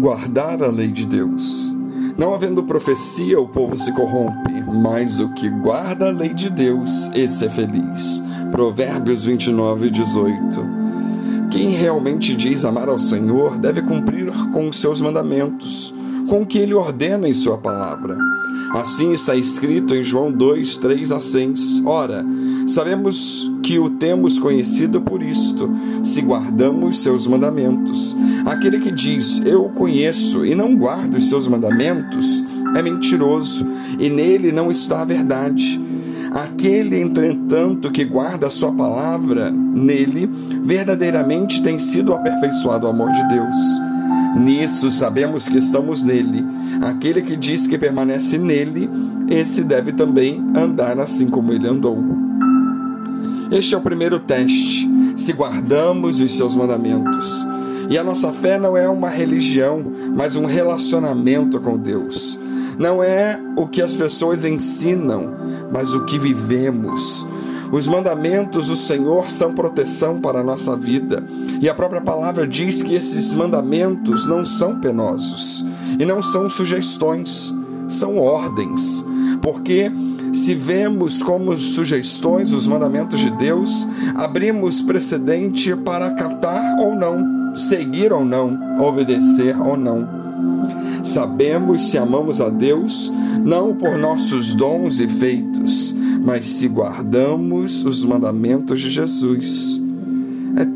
guardar a lei de Deus. Não havendo profecia, o povo se corrompe, mas o que guarda a lei de Deus, esse é feliz. Provérbios 29, 18. Quem realmente diz amar ao Senhor deve cumprir com os seus mandamentos, com o que ele ordena em sua palavra. Assim está escrito em João 2, 3 a 6. Ora, sabemos que o temos conhecido por isto, se guardamos seus mandamentos. Aquele que diz, Eu o conheço, e não guarda os seus mandamentos, é mentiroso, e nele não está a verdade. Aquele, entretanto, que guarda a sua palavra, nele, verdadeiramente tem sido aperfeiçoado o amor de Deus. Nisso sabemos que estamos nele. Aquele que diz que permanece nele, esse deve também andar assim como ele andou. Este é o primeiro teste, se guardamos os seus mandamentos. E a nossa fé não é uma religião, mas um relacionamento com Deus. Não é o que as pessoas ensinam, mas o que vivemos. Os mandamentos do Senhor são proteção para a nossa vida. E a própria palavra diz que esses mandamentos não são penosos e não são sugestões, são ordens. Porque se vemos como sugestões os mandamentos de Deus, abrimos precedente para acatar ou não, seguir ou não, obedecer ou não. Sabemos se amamos a Deus não por nossos dons e feitos, mas se guardamos os mandamentos de Jesus. É,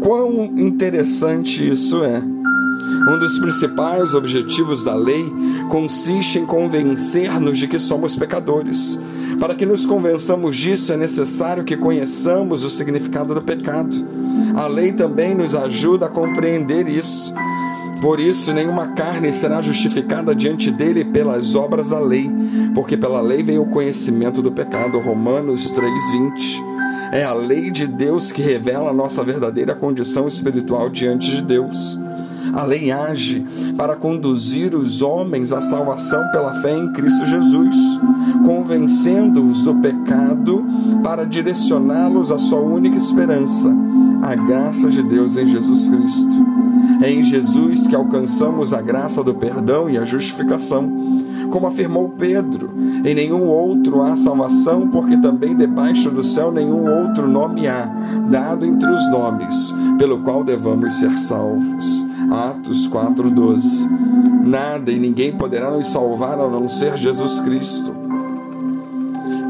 quão interessante isso é. Um dos principais objetivos da lei consiste em convencer-nos de que somos pecadores. Para que nos convençamos disso, é necessário que conheçamos o significado do pecado. A lei também nos ajuda a compreender isso. Por isso, nenhuma carne será justificada diante dele pelas obras da lei, porque pela lei vem o conhecimento do pecado. Romanos 3:20. É a lei de Deus que revela a nossa verdadeira condição espiritual diante de Deus. A lei age para conduzir os homens à salvação pela fé em Cristo Jesus, convencendo-os do pecado para direcioná-los à sua única esperança, a graça de Deus em Jesus Cristo. É em Jesus que alcançamos a graça do perdão e a justificação. Como afirmou Pedro, em nenhum outro há salvação, porque também debaixo do céu nenhum outro nome há, dado entre os nomes, pelo qual devamos ser salvos. Atos 4:12. Nada e ninguém poderá nos salvar a não ser Jesus Cristo.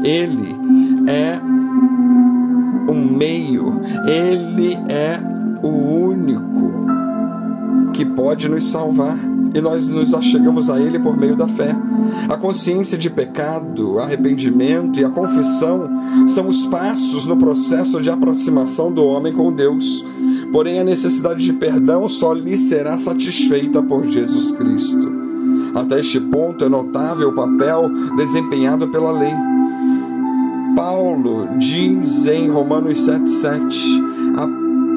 Ele é o meio, ele é o único que pode nos salvar e nós nos achegamos a Ele por meio da fé. A consciência de pecado, arrependimento e a confissão são os passos no processo de aproximação do homem com Deus. Porém, a necessidade de perdão só lhe será satisfeita por Jesus Cristo. Até este ponto é notável o papel desempenhado pela lei. Paulo diz em Romanos 7,7: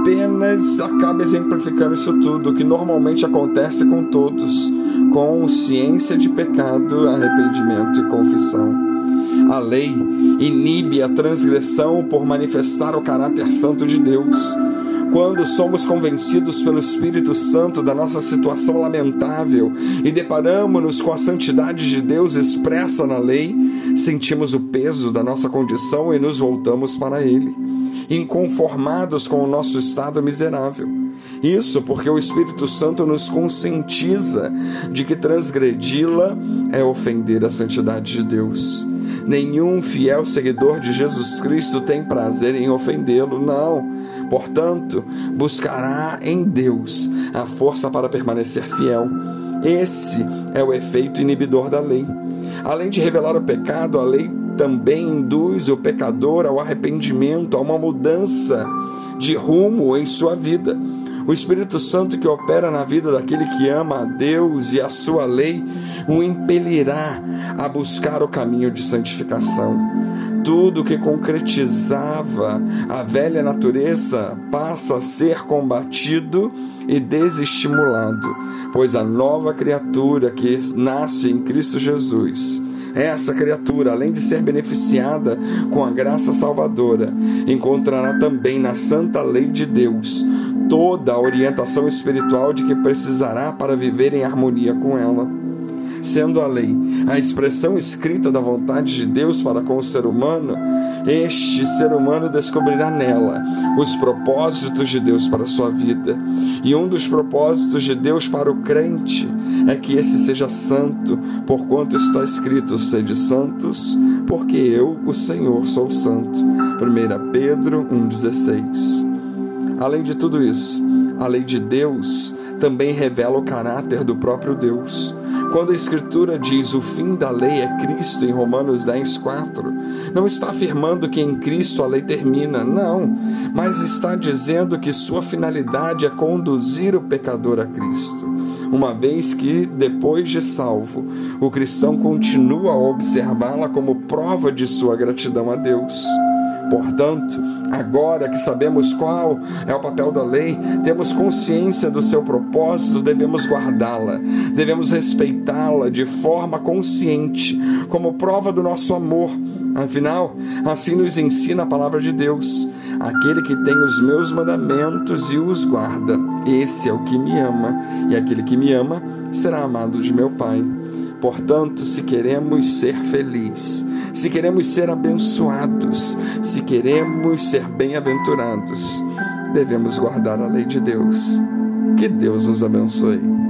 apenas acaba exemplificando isso tudo, que normalmente acontece com todos, consciência de pecado, arrependimento e confissão. A lei inibe a transgressão por manifestar o caráter santo de Deus. Quando somos convencidos pelo Espírito Santo da nossa situação lamentável e deparamos-nos com a santidade de Deus expressa na lei, sentimos o peso da nossa condição e nos voltamos para Ele, inconformados com o nosso estado miserável. Isso porque o Espírito Santo nos conscientiza de que transgredi-la é ofender a santidade de Deus. Nenhum fiel seguidor de Jesus Cristo tem prazer em ofendê-lo, não. Portanto, buscará em Deus a força para permanecer fiel. Esse é o efeito inibidor da lei. Além de revelar o pecado, a lei também induz o pecador ao arrependimento, a uma mudança de rumo em sua vida. O Espírito Santo que opera na vida daquele que ama a Deus e a sua lei o impelirá a buscar o caminho de santificação. Tudo que concretizava a velha natureza passa a ser combatido e desestimulado, pois a nova criatura que nasce em Cristo Jesus essa criatura, além de ser beneficiada com a graça salvadora, encontrará também na santa lei de Deus toda a orientação espiritual de que precisará para viver em harmonia com ela. Sendo a lei a expressão escrita da vontade de Deus para com o ser humano, este ser humano descobrirá nela os propósitos de Deus para a sua vida. E um dos propósitos de Deus para o crente é que esse seja santo, porquanto está escrito: sede santos, porque eu, o Senhor, sou santo. 1 Pedro 1,16. Além de tudo isso, a lei de Deus também revela o caráter do próprio Deus. Quando a Escritura diz o fim da lei é Cristo em Romanos 10, 4, não está afirmando que em Cristo a lei termina, não, mas está dizendo que sua finalidade é conduzir o pecador a Cristo. Uma vez que, depois de salvo, o cristão continua a observá-la como prova de sua gratidão a Deus. Portanto, agora que sabemos qual é o papel da lei, temos consciência do seu propósito, devemos guardá-la, devemos respeitá-la de forma consciente, como prova do nosso amor. Afinal, assim nos ensina a palavra de Deus. Aquele que tem os meus mandamentos e os guarda, esse é o que me ama, e aquele que me ama será amado de meu Pai. Portanto, se queremos ser felizes, se queremos ser abençoados, se queremos ser bem-aventurados, devemos guardar a lei de Deus. Que Deus nos abençoe.